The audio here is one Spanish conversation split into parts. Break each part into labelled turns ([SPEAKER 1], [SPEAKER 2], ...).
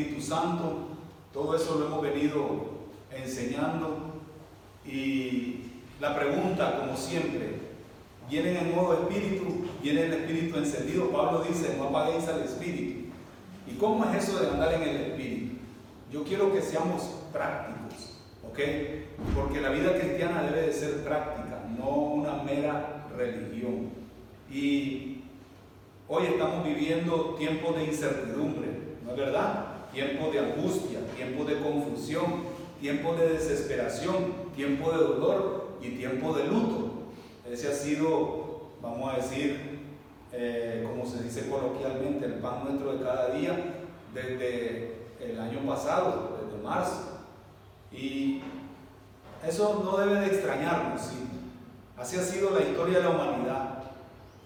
[SPEAKER 1] Espíritu Santo, todo eso lo hemos venido enseñando. Y la pregunta, como siempre, ¿viene el nuevo Espíritu? ¿Viene el Espíritu encendido? Pablo dice, no apaguéis al Espíritu. ¿Y cómo es eso de andar en el Espíritu? Yo quiero que seamos prácticos, ¿ok? Porque la vida cristiana debe de ser práctica, no una mera religión. Y hoy estamos viviendo tiempos de incertidumbre, ¿no es verdad? Tiempos de angustia, tiempos de confusión, tiempos de desesperación, tiempo de dolor y tiempo de luto. Ese ha sido, vamos a decir, eh, como se dice coloquialmente, el pan nuestro de cada día desde el año pasado, desde marzo. Y eso no debe de extrañarnos, ¿sí? Así ha sido la historia de la humanidad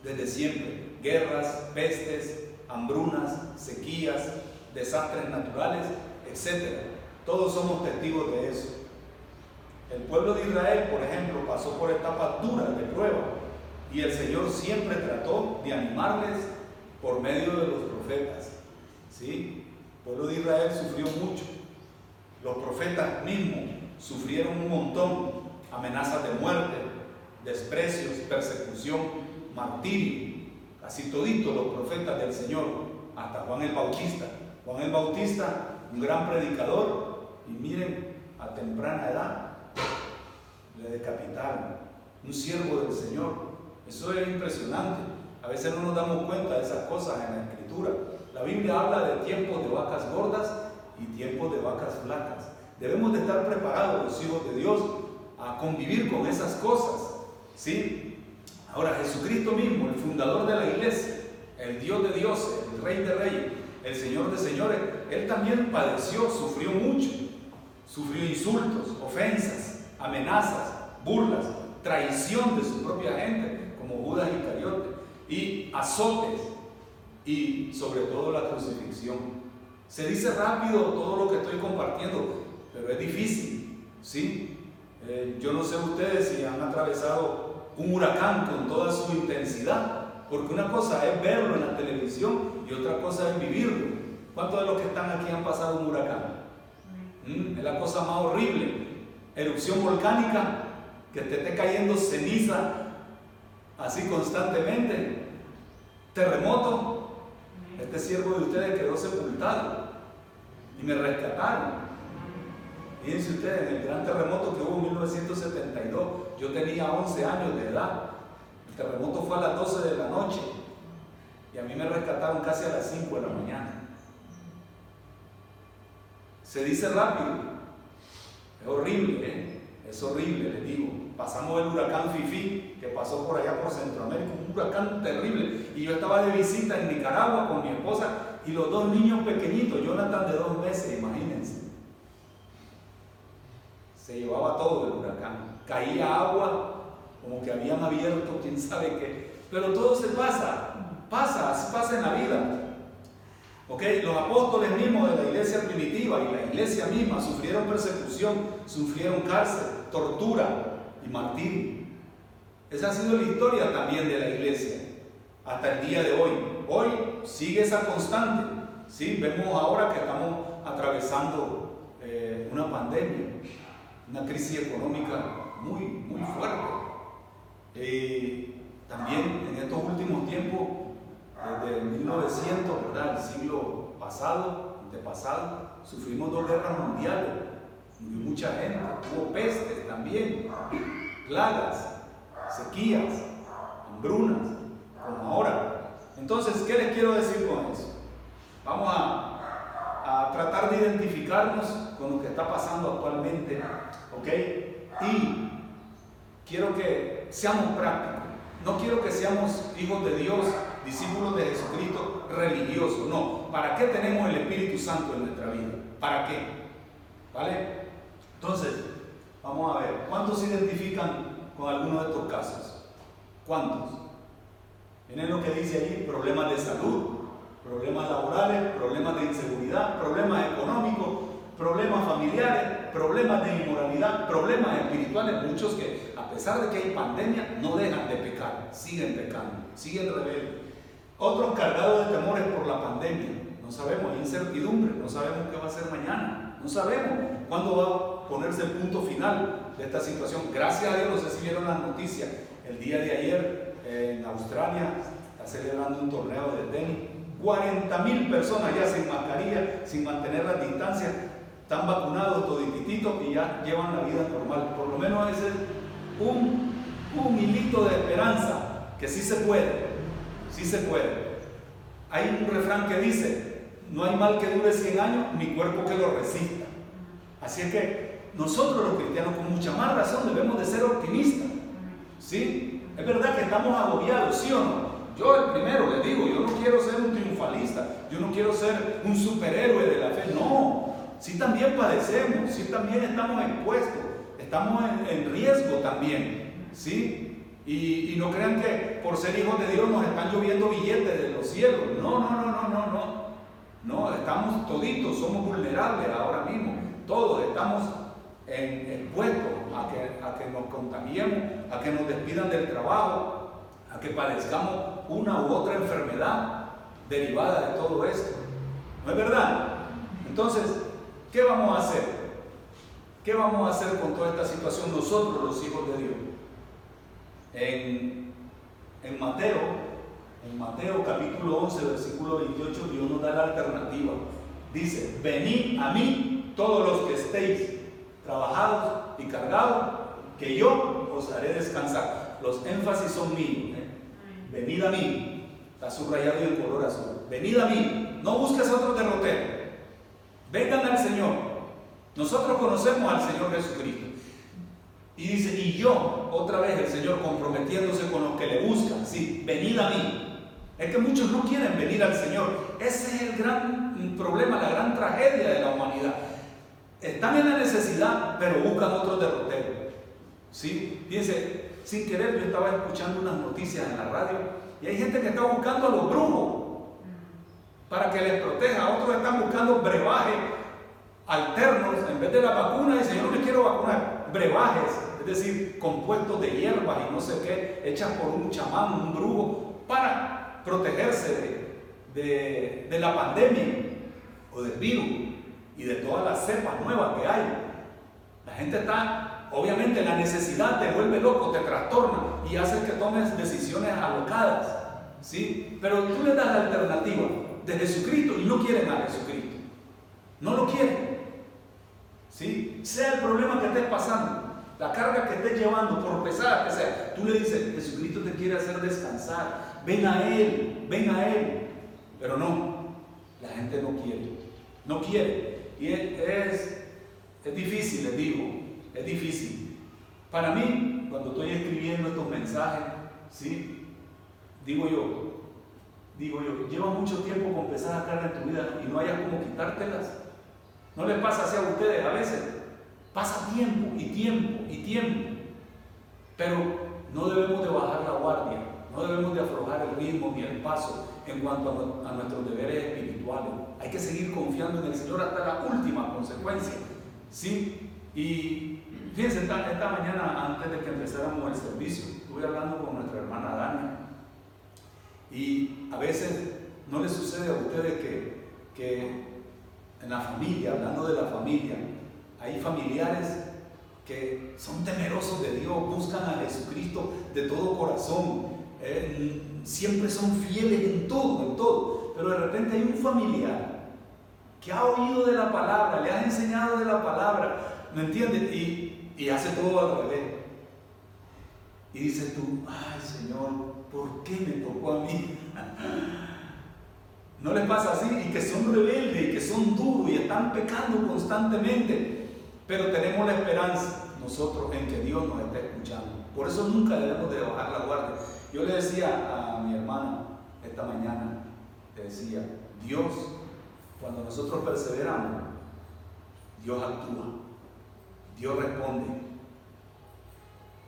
[SPEAKER 1] desde siempre. Guerras, pestes, hambrunas, sequías, desastres naturales, etc. Todos somos testigos de eso. El pueblo de Israel, por ejemplo, pasó por etapas duras de prueba y el Señor siempre trató de animarles por medio de los profetas. ¿Sí? El pueblo de Israel sufrió mucho. Los profetas mismos sufrieron un montón. Amenazas de muerte, desprecios, persecución, martirio. Casi toditos los profetas del Señor, hasta Juan el Bautista. Juan el Bautista, un gran predicador, y miren, a temprana edad le decapitaron. Un siervo del Señor, eso es impresionante. A veces no nos damos cuenta de esas cosas en la escritura. La Biblia habla de tiempos de vacas gordas y tiempos de vacas flacas. Debemos de estar preparados los hijos de Dios a convivir con esas cosas. ¿Sí? Ahora Jesucristo mismo, el fundador de la iglesia, el Dios de Dios, el Rey de Reyes, el Señor de Señores, Él también padeció, sufrió mucho. Sufrió insultos, ofensas, amenazas, burlas, traición de su propia gente como Judas Iscariote, y azotes, y sobre todo la crucifixión. Se dice rápido todo lo que estoy compartiendo, pero es difícil, ¿sí? Eh, yo no sé ustedes si han atravesado un huracán con toda su intensidad, porque una cosa es verlo en la televisión y otra cosa es vivirlo. ¿Cuántos de los que están aquí han pasado un huracán? ¿Mm? Es la cosa más horrible. Erupción volcánica, que te esté cayendo ceniza así constantemente. Terremoto, este siervo de ustedes quedó sepultado y me rescataron. Fíjense ustedes, en el gran terremoto que hubo en 1972, yo tenía 11 años de edad. El terremoto fue a las 12 de la noche y a mí me rescataron casi a las 5 de la mañana. Se dice rápido, es horrible, ¿eh? es horrible, les digo. Pasamos el huracán Fifi, que pasó por allá por Centroamérica, un huracán terrible. Y yo estaba de visita en Nicaragua con mi esposa y los dos niños pequeñitos, Jonathan de dos meses, imagínense. Se llevaba todo el huracán. Caía agua, como que habían abierto, quién sabe qué. Pero todo se pasa, pasa, así pasa en la vida. ¿Ok? Los apóstoles mismos de la iglesia primitiva y la iglesia misma sufrieron persecución, sufrieron cárcel, tortura, y martirio. Esa ha sido la historia también de la iglesia hasta el día de hoy. Hoy sigue esa constante. ¿sí? Vemos ahora que estamos atravesando eh, una pandemia, una crisis económica muy, muy fuerte. Eh, también en estos últimos tiempos, desde 1900, ¿verdad? el siglo pasado, antepasado, sufrimos dos guerras mundiales Murió mucha gente, hubo pestes también, plagas, sequías, hambrunas, como ahora. Entonces, ¿qué les quiero decir con eso? Vamos a, tratar de identificarnos con lo que está pasando actualmente, ¿ok? Y quiero que seamos prácticos. No quiero que seamos hijos de Dios, discípulos de Jesucristo, religiosos. No. ¿Para qué tenemos el Espíritu Santo en nuestra vida? ¿Para qué? ¿Vale? Entonces, vamos a ver, ¿cuántos se identifican con alguno de estos casos? ¿Cuántos? Miren lo que dice ahí, problemas de salud, problemas laborales, problemas de inseguridad, problemas económicos, problemas familiares, problemas de inmoralidad, problemas espirituales, muchos que pesar de que hay pandemia no dejan de pecar, siguen pecando, siguen rebeldes. Otros cargados de temores por la pandemia, No sabemos, hay incertidumbre, no sabemos qué va a ser mañana, no sabemos cuándo va a ponerse el punto final de esta situación. Gracias a Dios, no sé si vieron las noticias, el día de ayer en Australia está celebrando un torneo de tenis. 40 mil personas ya sin mascarilla, sin mantener la distancia, están vacunados todititos y ya llevan la vida normal. Por lo menos ese es un, hilito de esperanza que sí se puede, sí se puede. Hay un refrán que dice, no hay mal que dure 100 años, ni cuerpo que lo resista. Así es que nosotros los cristianos con mucha más razón debemos de ser optimistas. ¿Sí? Es verdad que estamos agobiados, ¿sí o no? Yo el primero le digo, yo no quiero ser un triunfalista, yo no quiero ser un superhéroe de la fe, no. Sí también padecemos, sí también estamos expuestos, estamos en, riesgo también, ¿sí? Y, no crean que por ser hijos de Dios nos están lloviendo billetes de los cielos. No, no, no, no, no, no. No, estamos toditos, somos vulnerables ahora mismo. Todos estamos expuestos a que, a que nos contagiemos, a que nos despidan del trabajo, a que padezcamos una u otra enfermedad derivada de todo esto. ¿No es verdad? Entonces, ¿qué vamos a hacer? ¿Qué vamos a hacer con toda esta situación nosotros, los hijos de Dios? En, Mateo, en Mateo capítulo 11, versículo 28, Dios nos da la alternativa. Dice, venid a mí todos los que estéis trabajados y cargados, que yo os haré descansar. Los énfasis son míos. ¿eh? Venid a mí. Está subrayado en color azul. Venid a mí. No busques otro derrotero. Vengan al Señor. Nosotros conocemos al Señor Jesucristo. Y dice, y yo, otra vez el Señor comprometiéndose con los que le buscan, sí, venid a mí. Es que muchos no quieren venir al Señor. Ese es el gran problema, la gran tragedia de la humanidad. Están en la necesidad, pero buscan otro derrotero. ¿Sí? Fíjense, sin querer yo estaba escuchando unas noticias en la radio y hay gente que está buscando a los brujos para que les proteja. Otros están buscando brebajes alternos en vez de la vacuna. Dicen, yo no me quiero vacunar. Brebajes, es decir, compuestos de hierbas y no sé qué, hechas por un chamán, un brujo, para protegerse de, de la pandemia o del virus y de todas las cepas nuevas que hay. La gente está, obviamente la necesidad te vuelve loco, te trastorna y hace que tomes decisiones alocadas. ¿sí? Pero tú le das la alternativa de Jesucristo y no quieren a Jesucristo. No lo quieren. ¿Sí? Sea el problema que estés pasando, la carga que estés llevando, por pesada que sea, tú le dices, Jesucristo te quiere hacer descansar. Ven a Él, ven a Él. Pero no, la gente no quiere. No quiere. Y es, es difícil, les digo, es difícil. Para mí, cuando estoy escribiendo estos mensajes, ¿sí? Digo yo, digo yo, lleva mucho tiempo con pesadas cargas en tu vida y no hayas como quitártelas. ¿No les pasa así a ustedes a veces? Pasa tiempo y tiempo y tiempo. Pero no debemos de bajar la guardia, no debemos de aflojar el ritmo ni el paso en cuanto a, nuestros deberes espirituales. Hay que seguir confiando en el Señor hasta la última consecuencia. ¿Sí? Y fíjense, esta, mañana, antes de que empezáramos el servicio, estuve hablando con nuestra hermana Dani. Y a veces no le sucede a ustedes que, que en la familia, hablando de la familia, hay familiares que son temerosos de Dios, buscan a Jesucristo de todo corazón, eh, siempre son fieles en todo, en todo. Pero de repente hay un familiar que ha oído de la palabra, le has enseñado de la palabra, ¿me entiendes? Y, y hace todo al revés. Y dices tú, ay Señor, ¿por qué me tocó a mí? ¿No les pasa así? Y que son rebeldes y que son duros y están pecando constantemente. Pero tenemos la esperanza nosotros en que Dios nos está escuchando. Por eso nunca debemos de bajar la guardia. Yo le decía a mi hermana esta mañana, le decía, Dios, cuando nosotros perseveramos, Dios actúa, Dios responde.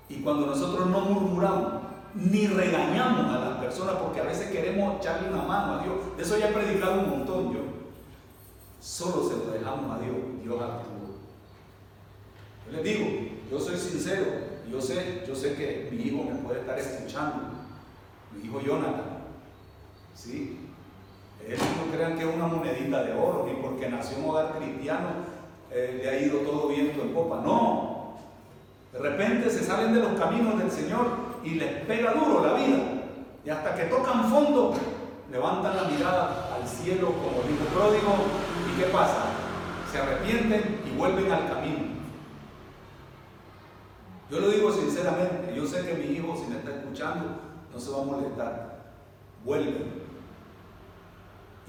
[SPEAKER 1] Y cuando nosotros no murmuramos, ni regañamos a las personas, porque a veces queremos echarle una mano a Dios, de eso ya he predicado un montón yo, solo se lo dejamos a Dios, Dios actúa. Yo les digo, yo soy sincero, yo sé, yo sé que mi hijo me puede estar escuchando, mi hijo Jonathan, ¿sí? Él no crean que es una monedita de oro, ni porque nació en hogar cristiano eh, le ha ido todo viento en popa. No. De repente se salen de los caminos del Señor y les pega duro la vida. Y hasta que tocan fondo, levantan la mirada al cielo como el pródigo. ¿Y qué pasa? Se arrepienten y vuelven al camino. Yo lo digo sinceramente, yo sé que mi hijo, si me está escuchando, no se va a molestar. Vuelven.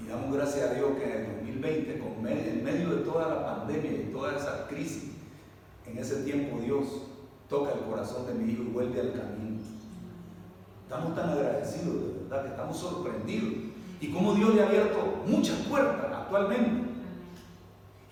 [SPEAKER 1] Y damos gracias a Dios que en el 2020, con, en medio de toda la pandemia y toda esa crisis, en ese tiempo Dios toca el corazón de mi hijo y vuelve al camino. Estamos tan agradecidos, de verdad, que estamos sorprendidos. Y como Dios le ha abierto muchas puertas actualmente.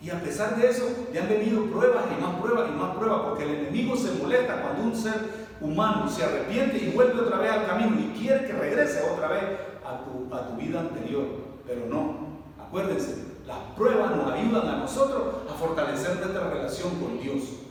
[SPEAKER 1] Y a pesar de eso, le han venido pruebas y más pruebas y más pruebas, porque el enemigo se molesta cuando un ser humano se arrepiente y vuelve otra vez al camino y quiere que regrese otra vez a tu, a tu vida anterior. Pero no, acuérdense, las pruebas nos ayudan a nosotros a fortalecer nuestra relación con Dios.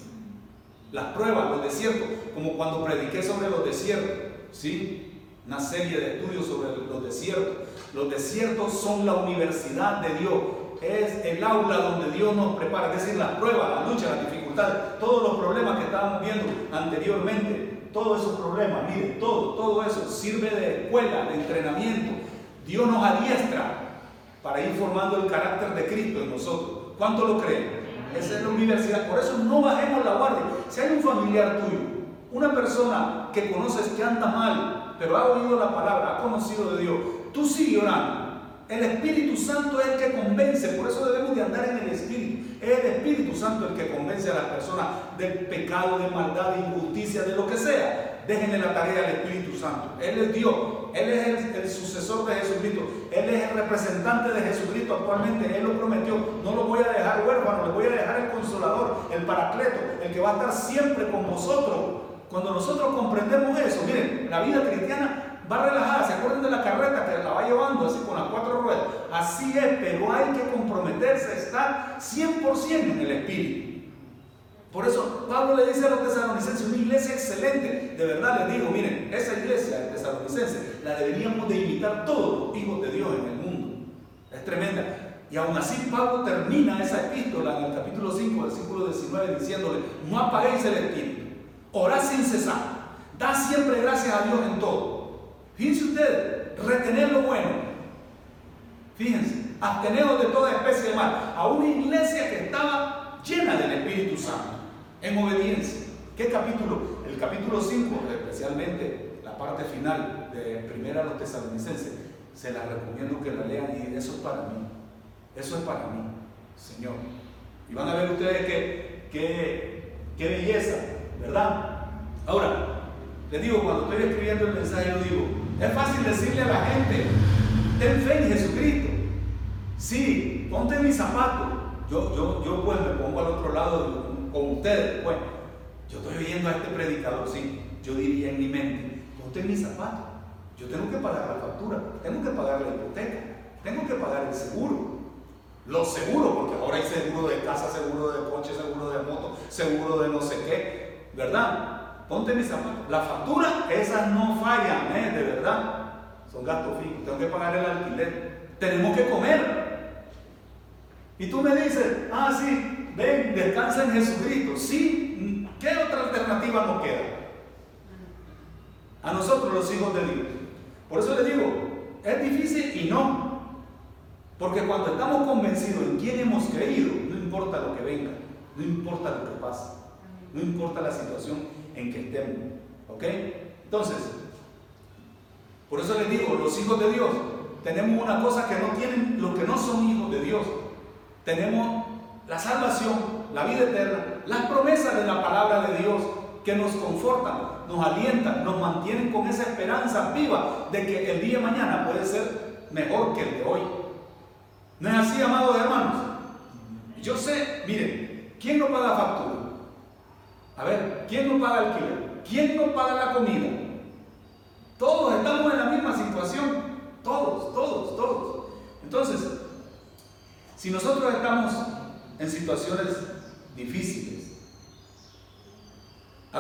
[SPEAKER 1] Las pruebas, los desiertos, como cuando prediqué sobre los desiertos, ¿sí? Una serie de estudios sobre los desiertos. Los desiertos son la universidad de Dios es el aula donde Dios nos prepara, es decir, las pruebas, la lucha, las dificultades, todos los problemas que estábamos viendo anteriormente, todos esos problemas, miren, todo, todo eso sirve de escuela, de entrenamiento. Dios nos adiestra para ir formando el carácter de Cristo en nosotros. ¿Cuánto lo creen? Esa es la universidad. Por eso no bajemos la guardia. Si hay un familiar tuyo, una persona que conoces que anda mal, pero ha oído la palabra, ha conocido de Dios, tú sigue orando el Espíritu Santo es el que convence, por eso debemos de andar en el Espíritu. Es el Espíritu Santo el que convence a las personas del pecado, de maldad, de injusticia, de lo que sea. Déjenle la tarea al Espíritu Santo. Él es Dios, Él es el, sucesor de Jesucristo, Él es el representante de Jesucristo actualmente, Él lo prometió. No lo voy a dejar huérfano, le voy a dejar el consolador, el paracleto, el que va a estar siempre con vosotros. Cuando nosotros comprendemos eso, miren, la vida cristiana va relajada, ¿se acuerdan de la carreta que la va llevando así con las cuatro ruedas? Así es, pero hay que comprometerse a estar 100% en el Espíritu. Por eso Pablo le dice a los tesalonicenses, una iglesia excelente, de verdad les digo, miren, esa iglesia de tesalonicenses la deberíamos de imitar todos los hijos de Dios en el mundo. Es tremenda. Y aún así Pablo termina esa epístola en el capítulo 5, versículo 19, diciéndole, no apaguéis el espíritu, orad sin cesar, da siempre gracias a Dios en todo Fíjense ustedes, retener lo bueno. Fíjense, absteneos de toda especie de mal. A una iglesia que estaba llena del Espíritu Santo, en obediencia. ¿Qué capítulo? Capítulo 5, especialmente la parte final de Primera a los Tesalonicenses. Se la recomiendo que la lean y eso es para mí. Eso es para mí, Señor. Y van a ver ustedes qué, qué, qué belleza, ¿verdad? Ahora, les digo, cuando estoy escribiendo el mensaje, yo digo, es fácil decirle a la gente, ten fe en Jesucristo. Sí, ponte mis zapatos. Yo, yo, yo pues me pongo al otro lado con ustedes. Bueno, yo estoy oyendo a este predicador, sí. Yo diría en mi mente, ponte mis zapatos. Yo tengo que pagar la factura, tengo que pagar la hipoteca, tengo que pagar el seguro. Los seguros, porque ahora hay seguro de casa, seguro de coche, seguro de moto, seguro de no sé qué, ¿verdad? ponte mis zapatos. La factura, esas no fallan, ¿eh? de verdad. Son gastos fijos. Tengo que pagar el alquiler. Tenemos que comer. Y tú me dices, ah, sí, ven, descansa en Jesucristo. Sí, ¿qué otra alternativa nos queda? A nosotros, los hijos de Dios. Por eso les digo, es difícil y no. Porque cuando estamos convencidos en quién hemos creído, no importa lo que venga, no importa lo que pase, no importa la situación, en que estemos. ¿Ok? Entonces, por eso les digo, los hijos de Dios, tenemos una cosa que no tienen los que no son hijos de Dios. Tenemos la salvación, la vida eterna, las promesas de la palabra de Dios que nos confortan, nos alientan, nos mantienen con esa esperanza viva de que el día de mañana puede ser mejor que el de hoy. ¿No es así, amados hermanos? Yo sé, miren, ¿quién no paga factura? A ver, ¿quién no paga alquiler? ¿Quién no paga la comida? Todos estamos en la misma situación. Todos, todos, todos. Entonces, si nosotros estamos en situaciones difíciles,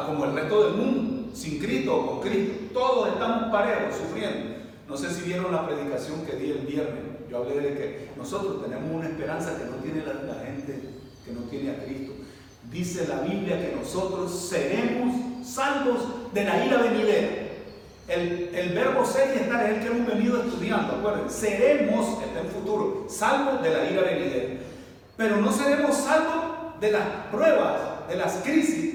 [SPEAKER 1] como el resto del mundo, sin Cristo o con Cristo, todos estamos parejos, sufriendo. No sé si vieron la predicación que di el viernes yo hablé de que nosotros tenemos una esperanza que no tiene la, gente que no tiene a Cristo. Dice la Biblia que nosotros seremos salvos de la ira venidera. El, verbo ser y estar es el que hemos venido estudiando, acuérdense. Seremos, está en futuro, salvos de la ira venidera. Pero no seremos salvos de las pruebas, de las crisis,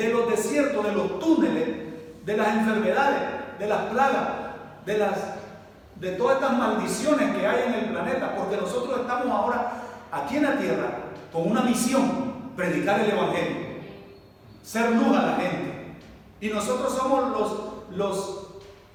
[SPEAKER 1] de los desiertos, de los túneles, de las enfermedades, de las plagas, de las de todas estas maldiciones que hay en el planeta, porque nosotros estamos ahora aquí en la tierra con una misión, predicar el Evangelio, ser luz a la gente. Y nosotros somos los, los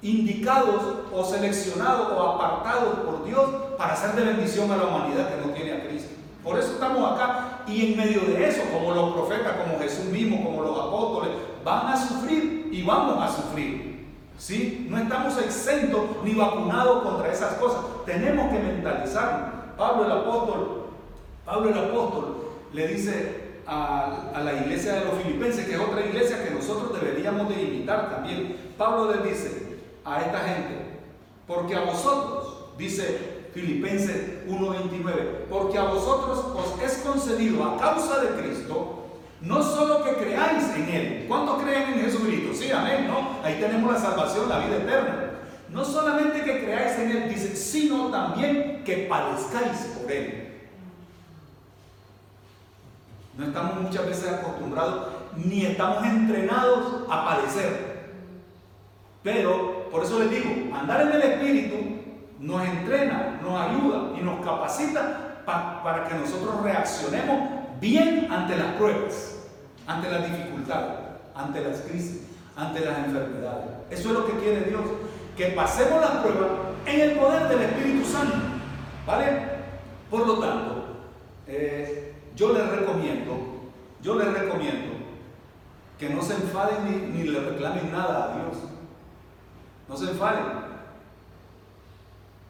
[SPEAKER 1] indicados o seleccionados o apartados por Dios para ser de bendición a la humanidad que no tiene a Cristo. Por eso estamos acá y en medio de eso, como los profetas, como Jesús mismo, como los apóstoles, van a sufrir y vamos a sufrir. ¿Sí? No estamos exentos ni vacunados contra esas cosas. Tenemos que mentalizarnos. Pablo el apóstol, Pablo el apóstol le dice a, a, la iglesia de los filipenses, que es otra iglesia que nosotros deberíamos de imitar también. Pablo le dice a esta gente, porque a vosotros, dice Filipenses 1.29, porque a vosotros os es concedido a causa de Cristo no solo que creáis en Él. ¿Cuántos creen en Jesucristo? Sí, amén, ¿no? Ahí tenemos la salvación, la vida eterna. No solamente que creáis en Él, dice, sino también que padezcáis por Él. No estamos muchas veces acostumbrados ni estamos entrenados a padecer. Pero, por eso les digo, andar en el Espíritu nos entrena, nos ayuda y nos capacita para que nosotros reaccionemos bien ante las pruebas, ante las dificultades, ante las crisis, ante las enfermedades. Eso es lo que quiere Dios, que pasemos las pruebas en el poder del Espíritu Santo. ¿Vale? Por lo tanto, eh, yo les recomiendo, yo les recomiendo que no se enfaden ni, ni le reclamen nada a Dios. No se enfaden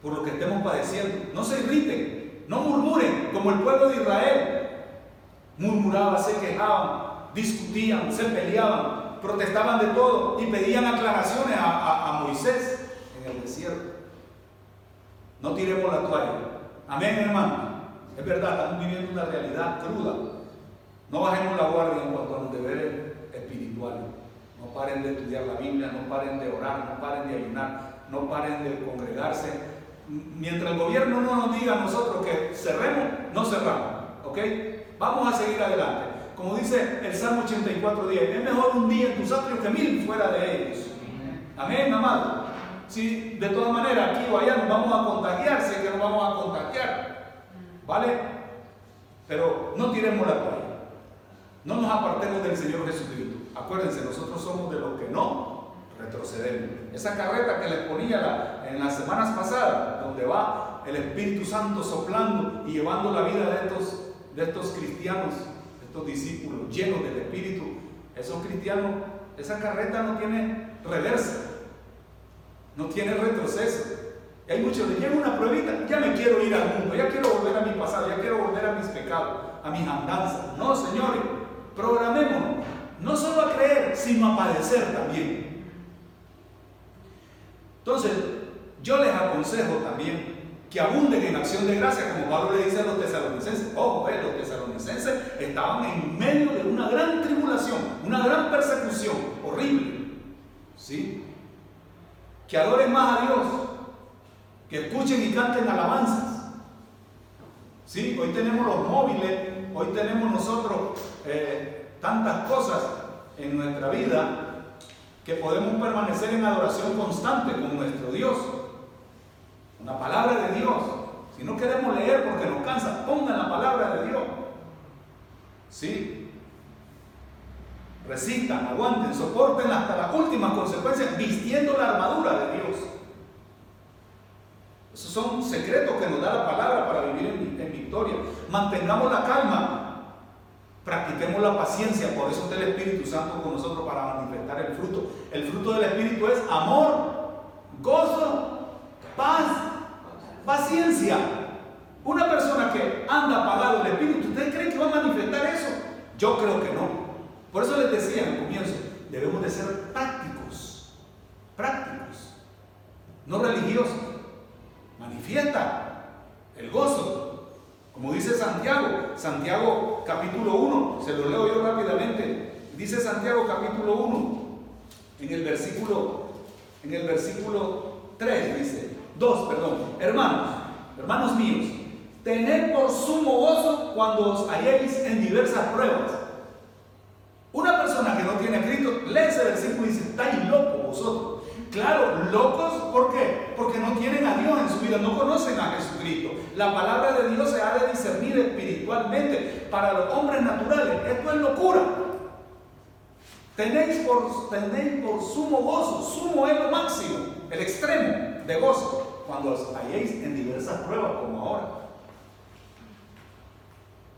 [SPEAKER 1] por lo que estemos padeciendo. No se irriten, no murmuren como el pueblo de Israel murmuraban, se quejaban, discutían, se peleaban, protestaban de todo y pedían aclaraciones a, Moisés en el desierto. No tiremos la toalla. Amén, hermano. Es verdad, estamos viviendo una realidad cruda. No bajemos la guardia en cuanto a los deberes espirituales. No paren de estudiar la Biblia, no paren de orar, no paren de ayunar, no paren de congregarse. Mientras el gobierno no nos diga a nosotros que cerremos, no cerramos. ¿Ok? Vamos a seguir adelante. Como dice el Salmo 84, 10, es mejor un día en tus atrios que mil fuera de ellos. Amén, amado. Si de todas maneras aquí o allá nos vamos a contagiar, sé que nos vamos a contagiar. ¿Vale? Pero no tiremos la toalla. No nos apartemos del Señor Jesucristo. Acuérdense, nosotros somos de los que no Esa carreta que les ponía en las semanas pasadas, donde va el Espíritu Santo soplando y llevando la vida de estos de estos cristianos, estos discípulos llenos del Espíritu, esos cristianos, esa carreta no tiene reversa, no tiene retroceso. hay muchos que llegan una pruebita, ya me quiero ir al mundo, ya quiero volver a mi pasado, ya quiero volver a mis pecados, a mis andanzas. No, señores, programémonos, no solo a creer, sino a padecer también. Entonces, yo les aconsejo también que abunden en acción de gracia, como Pablo le dice a los tesalonicenses. Ojo, eh, los tesalonicenses estaban en medio de una gran tribulación, una gran persecución horrible. ¿Sí? Que adoren más a Dios, que escuchen y canten alabanzas. ¿Sí? Hoy tenemos los móviles, hoy tenemos nosotros eh, tantas cosas en nuestra vida que podemos permanecer en adoración constante con nuestro Dios. La palabra de Dios. Si no queremos leer porque nos cansa, pongan la palabra de Dios. ¿Sí? Resistan, aguanten, soporten hasta las últimas consecuencias vistiendo la armadura de Dios. Esos son secretos que nos da la palabra para vivir en victoria. Mantengamos la calma, practiquemos la paciencia, por eso está el Espíritu Santo con nosotros para manifestar el fruto. El fruto del Espíritu es amor, gozo, paz, Paciencia. Una persona que anda apagado el espíritu, ¿ustedes creen que va a manifestar eso? Yo creo que no. Por eso les decía al comienzo, debemos de ser prácticos. Prácticos. No religiosos. Manifiesta. Santiago capítulo 1, se lo leo yo rápidamente. Dice Santiago capítulo 1, en el versículo, en el versículo 3 dice, 2, perdón, hermanos, hermanos míos, tened por sumo gozo cuando os halléis en diversas pruebas. Una persona que no tiene Cristo lee ese versículo y dice, estáis locos vosotros. Claro, locos, ¿por qué? Porque no tienen a Dios en su vida, no conocen a Jesucristo. La palabra de Dios se ha de discernir espiritualmente. Para los hombres naturales, esto es locura. Tenéis por, tenéis por sumo gozo, sumo es lo máximo, el extremo de gozo, cuando os halléis en diversas pruebas como ahora.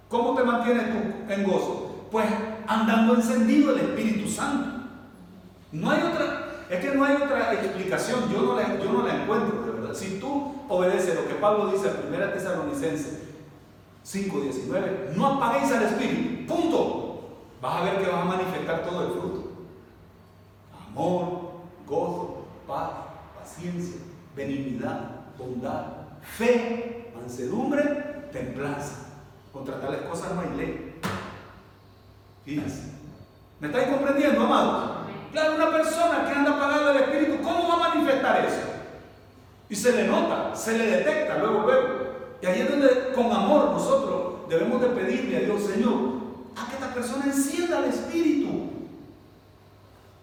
[SPEAKER 1] ¿Cómo te mantienes tú en gozo? Pues andando encendido el Espíritu Santo. No hay otra, es que no hay otra explicación, yo no la, yo no la encuentro, verdad. Si tú obedeces lo que Pablo dice en 1 Tesalonicense 5:19, no apaguéis al Espíritu, punto. Vas a ver que vas a manifestar todo el fruto. Amor, gozo, paz, paciencia, benignidad, bondad, fe, mansedumbre, templanza. Contra tales cosas no hay ley. Fíjense. ¿Me estáis comprendiendo, amados? Claro, una persona que anda apagada del Espíritu, ¿cómo va a manifestar eso? Y se le nota, se le detecta luego, luego. Y ahí es donde con amor nosotros debemos de pedirle a Dios, Señor, a que esta persona encienda el Espíritu.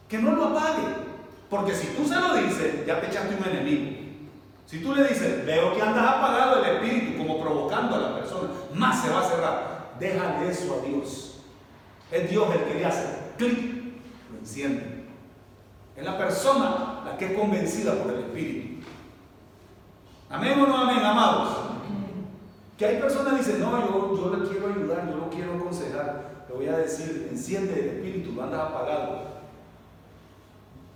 [SPEAKER 1] Que no lo apague. Porque si tú se lo dices, ya te echaste un enemigo. Si tú le dices, veo que andas apagado el Espíritu, como provocando a la persona, más se va a cerrar. Déjale eso a Dios. Es Dios el que le hace clic, lo enciende. Es la persona la que es convencida por el Espíritu. Amén o no amén, amados. Que hay personas que dicen, no, yo, yo le quiero ayudar, yo lo quiero aconsejar. Le voy a decir, enciende el Espíritu, lo andas apagado.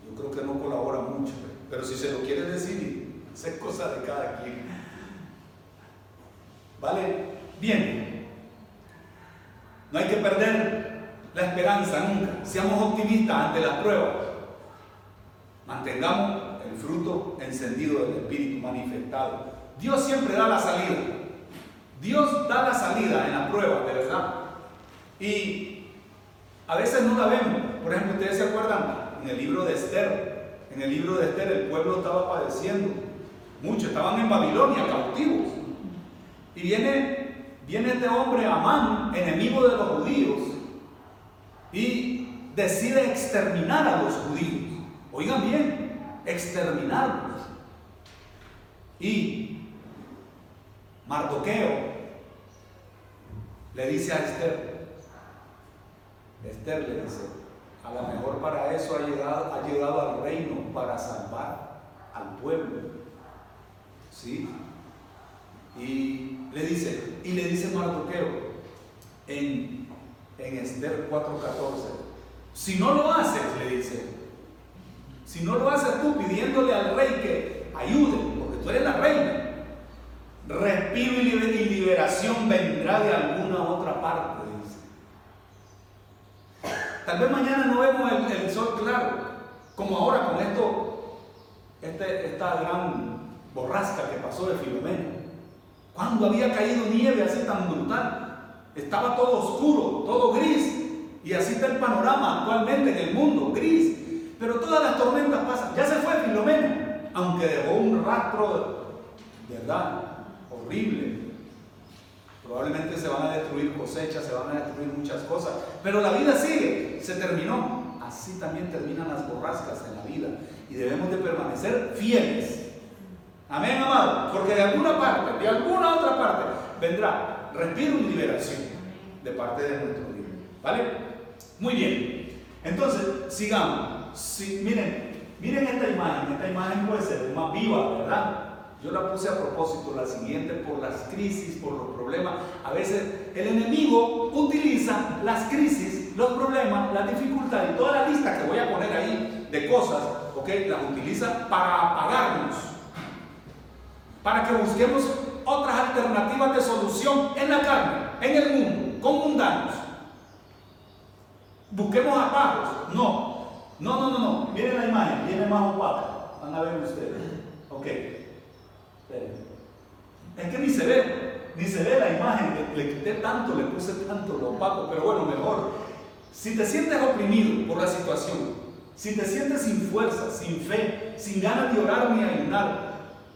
[SPEAKER 1] Yo creo que no colabora mucho. Pero si se lo quiere decir, es cosa de cada quien. ¿Vale? Bien. No hay que perder la esperanza nunca. Seamos optimistas ante las pruebas. Mantengamos fruto encendido del Espíritu manifestado. Dios siempre da la salida. Dios da la salida en la prueba, de verdad. Y a veces no la vemos. Por ejemplo, ustedes se acuerdan en el libro de Esther. En el libro de Esther el pueblo estaba padeciendo. Muchos estaban en Babilonia, cautivos. Y viene, viene este hombre, Amán, enemigo de los judíos, y decide exterminar a los judíos. Oigan bien, exterminarlos. Y Mardoqueo le dice a Esther, Esther le dice, a lo mejor para eso ha llegado, ha llegado al reino, para salvar al pueblo. ¿Sí? Y le dice, y le dice Mardoqueo en, en Esther 4:14, si no lo haces, le dice, si no lo haces tú pidiéndole al rey que ayude, porque tú eres la reina, respiro y liberación vendrá de alguna otra parte, dice. Tal vez mañana no vemos el, sol claro, como ahora con esto, este, esta gran borrasca que pasó de Filomena. Cuando había caído nieve así tan brutal, estaba todo oscuro, todo gris, y así está el panorama actualmente en el mundo, gris. Pero todas las tormentas pasan. Ya se fue Filomena, aunque dejó un rastro, ¿verdad? Horrible. Probablemente se van a destruir cosechas, se van a destruir muchas cosas. Pero la vida sigue, se terminó. Así también terminan las borrascas en la vida. Y debemos de permanecer fieles. Amén, amado. Porque de alguna parte, de alguna otra parte, vendrá respiro y liberación de parte de nuestro Dios. ¿Vale? Muy bien. Entonces, sigamos miren, miren esta imagen, esta imagen puede ser más viva, ¿verdad? Yo la puse a propósito, la siguiente, por las crisis, por los problemas. A veces el enemigo utiliza las crisis, los problemas, las dificultades y toda la lista que voy a poner ahí de cosas, ¿ok? Las utiliza para apagarnos, para que busquemos otras alternativas de solución en la carne, en el mundo, con mundanos. Busquemos apagos. No, no, no, no, no. Miren la imagen, viene más opaca. Van a ver ustedes. Ok. Es que ni se ve. ni se ve la imagen, le, le quité tanto, le puse tanto lo opaco, pero bueno, mejor. Si te sientes oprimido por la situación, si te sientes sin fuerza, sin fe, sin ganas de orar ni ayunar,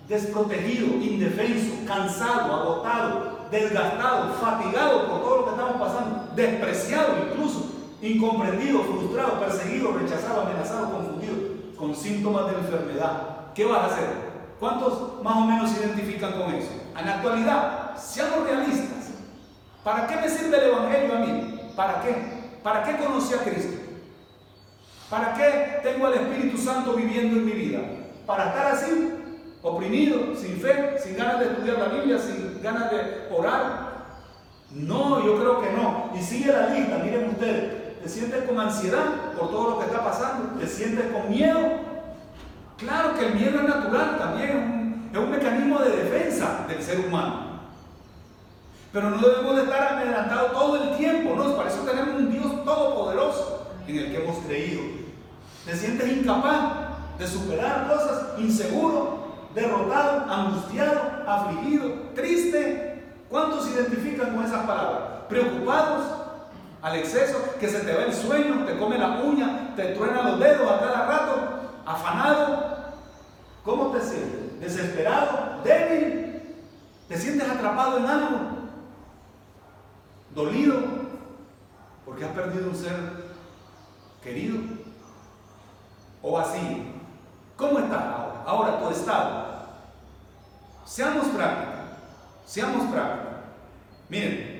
[SPEAKER 1] desprotegido, indefenso, cansado, agotado, desgastado, fatigado por todo lo que estamos pasando, despreciado incluso, incomprendido, frustrado, perseguido, rechazado, amenazado, confundido, con síntomas de enfermedad, ¿qué vas a hacer? ¿Cuántos más o menos se identifican con eso? En la actualidad, seamos realistas. ¿Para qué me sirve el Evangelio a mí? ¿Para qué? ¿Para qué conocí a Cristo? ¿Para qué tengo al Espíritu Santo viviendo en mi vida? ¿Para estar así? Oprimido, sin fe, sin ganas de estudiar la Biblia, sin ganas de orar. No, yo creo que no. Y sigue la lista, miren ustedes. ¿Te sientes con ansiedad por todo lo que está pasando? ¿Te sientes con miedo? Claro que el miedo es natural, también es un, mecanismo de defensa del ser humano. Pero no debemos de estar amedrentados todo el tiempo, ¿no? Para eso tenemos un Dios todopoderoso en el que hemos creído. ¿Te sientes incapaz de superar cosas? ¿Inseguro? ¿Derrotado? ¿Angustiado? ¿Afligido? ¿Triste? ¿Cuántos se identifican con esas palabras? ¿Preocupados? Al exceso, que se te va el sueño, te come la uña, te truena los dedos a cada rato, afanado. ¿Cómo te sientes? ¿Desesperado? ¿Débil? ¿Te sientes atrapado en algo? ¿Dolido? Porque has perdido un ser querido? ¿O así? ¿Cómo estás ahora? Ahora tu estado. Seamos prácticos. Seamos prácticos. Miren,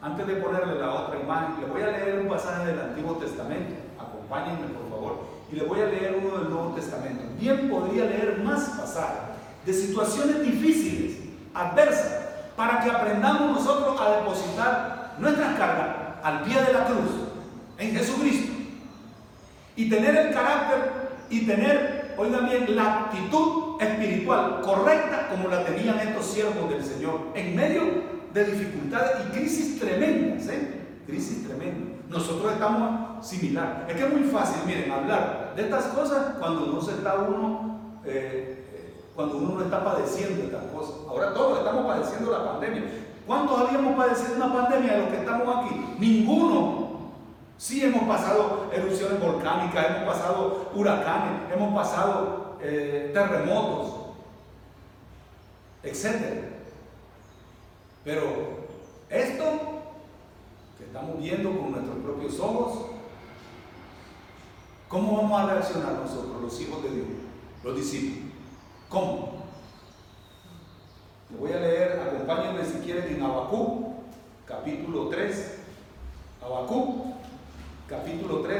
[SPEAKER 1] antes de ponerle la otra imagen, le voy a leer un pasaje del Antiguo Testamento. Acompáñenme, por favor. Y le voy a leer uno del Nuevo Testamento. Bien podría leer más pasajes de situaciones difíciles, adversas, para que aprendamos nosotros a depositar nuestras cargas al pie de la cruz, en Jesucristo. Y tener el carácter y tener, oigan bien, la actitud espiritual correcta como la tenían estos siervos del Señor, en medio de dificultades y crisis tremendas, ¿eh? Crisis tremendas. Nosotros estamos similar. Es que es muy fácil, miren, hablar de estas cosas cuando no se está uno, eh, eh, cuando uno no está padeciendo estas cosas. Ahora todos estamos padeciendo la pandemia. ¿Cuántos habíamos padecido una pandemia de los que estamos aquí? Ninguno. Sí hemos pasado erupciones volcánicas, hemos pasado huracanes, hemos pasado eh, terremotos, etc. Pero esto que estamos viendo con nuestros propios ojos, ¿cómo vamos a reaccionar nosotros, los hijos de Dios, los discípulos? ¿Cómo? Le voy a leer, acompáñenme si quieren en Abacú, capítulo 3. Abacú, capítulo 3.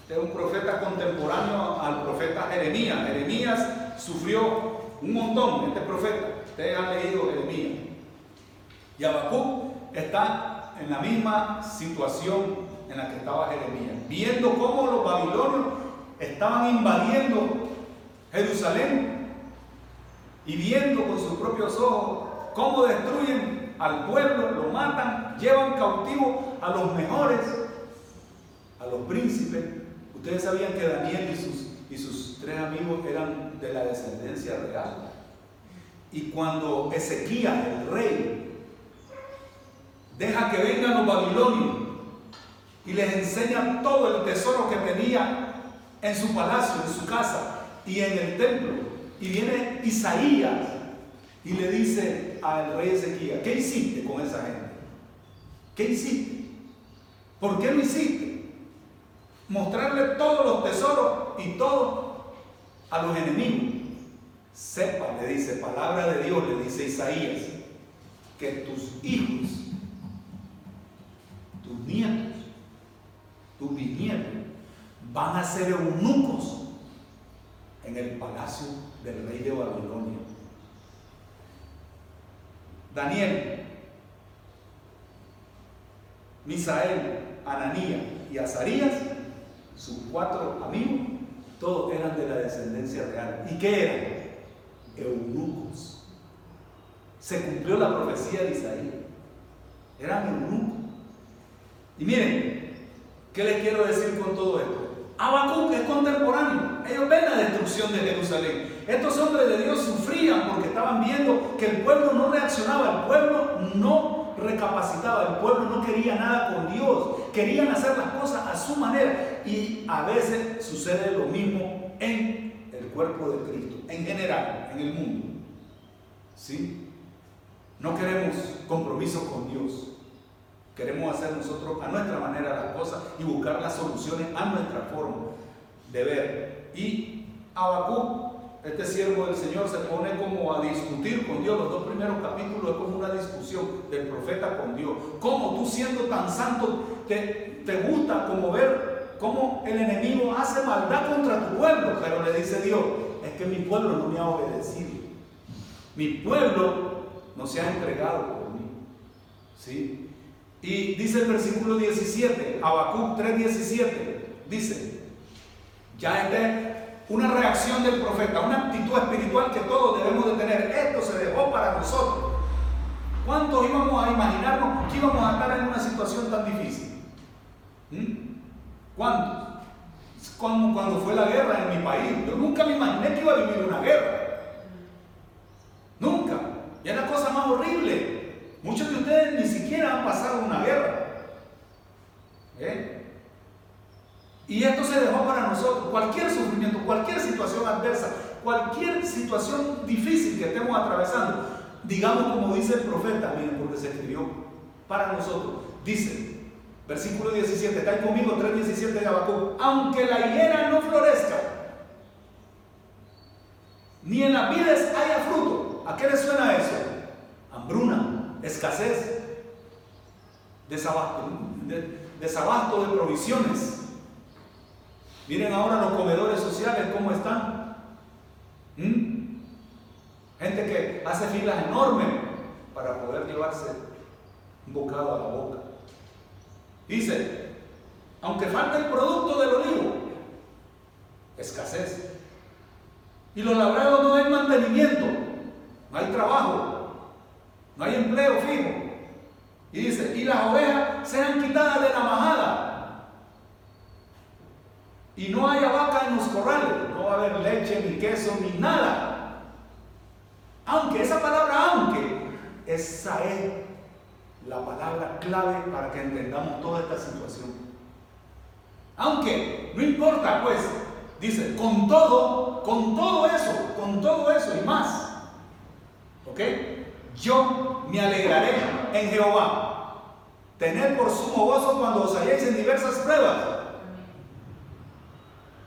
[SPEAKER 1] Este es un profeta contemporáneo al profeta Jeremías. Jeremías sufrió un montón, este profeta. Ustedes han leído Jeremías. Y Abacú está en la misma situación en la que estaba Jeremías, viendo cómo los babilonios estaban invadiendo Jerusalén y viendo con sus propios ojos cómo destruyen al pueblo, lo matan, llevan cautivo a los mejores, a los príncipes. Ustedes sabían que Daniel y sus, y sus tres amigos eran de la descendencia real. Y cuando Ezequías, el rey, deja que vengan los babilonios y les enseña todo el tesoro que tenía en su palacio, en su casa y en el templo, y viene Isaías y le dice al rey Ezequiel, ¿qué hiciste con esa gente? ¿Qué hiciste? ¿Por qué lo hiciste? Mostrarle todos los tesoros y todo a los enemigos. Sepa, le dice, palabra de Dios, le dice Isaías, que tus hijos, tus nietos, tus bisnietos, van a ser eunucos en el palacio del rey de Babilonia. Daniel, Misael, Ananías y Azarías, sus cuatro amigos, todos eran de la descendencia real. ¿Y qué eran? Eunucos. Se cumplió la profecía de Isaías. Eran eunucos. Y miren, ¿qué les quiero decir con todo esto? Habacuc es contemporáneo. Ellos ven la destrucción de Jerusalén. Estos hombres de Dios sufrían porque estaban viendo que el pueblo no reaccionaba, el pueblo no recapacitaba, el pueblo no quería nada con Dios, querían hacer las cosas a su manera y a veces sucede lo mismo en el cuerpo de Cristo, en general, en el mundo. ¿Sí? No queremos compromiso con Dios. Queremos hacer nosotros a nuestra manera las cosas y buscar las soluciones a nuestra forma de ver. Y Abacú, este siervo del Señor, se pone como a discutir con Dios. Los dos primeros capítulos es como una discusión del profeta con Dios. Cómo tú siendo tan santo te, te gusta como ver cómo el enemigo hace maldad contra tu pueblo. Pero le dice Dios, es que mi pueblo no me ha obedecido. Mi pueblo no se ha entregado por mí. ¿Sí? Y dice el versículo 17, Habacuc 3:17, dice, ya es una reacción del profeta, una actitud espiritual que todos debemos de tener. Esto se dejó para nosotros. ¿Cuántos íbamos a imaginarnos que íbamos a estar en una situación tan difícil? ¿Mm? ¿Cuántos? Como cuando fue la guerra en mi país. Yo nunca me imaginé que iba a vivir una guerra. Nunca. Y es la cosa más horrible. Muchos de ustedes ni siquiera han pasado una guerra. ¿Eh? Y esto se dejó para nosotros. Cualquier sufrimiento, cualquier situación adversa, cualquier situación difícil que estemos atravesando, digamos como dice el profeta, miren, porque se escribió para nosotros. Dice, versículo 17, está conmigo, 3.17 de Habacuc, aunque la higuera no florezca, ni en las vides haya fruto. ¿A qué le suena eso? Hambruna escasez, desabasto de, de provisiones. Miren ahora los comedores sociales cómo están. ¿Mm? Gente que hace filas enormes para poder llevarse un bocado a la boca. Dice, aunque falta el producto del olivo, escasez. Y los labrados no hay mantenimiento, no hay trabajo, no hay empleo fijo. Y dice, y las ovejas sean quitadas de la majada. Y no haya vaca en los corrales. No va a haber leche, ni queso, ni nada. Aunque esa palabra aunque, esa es la palabra clave para que entendamos toda esta situación. Aunque, no importa pues, dice, con todo, con todo eso, con todo eso y más. ¿Ok? Yo me alegraré en Jehová. Tener por sumo gozo cuando os halléis en diversas pruebas.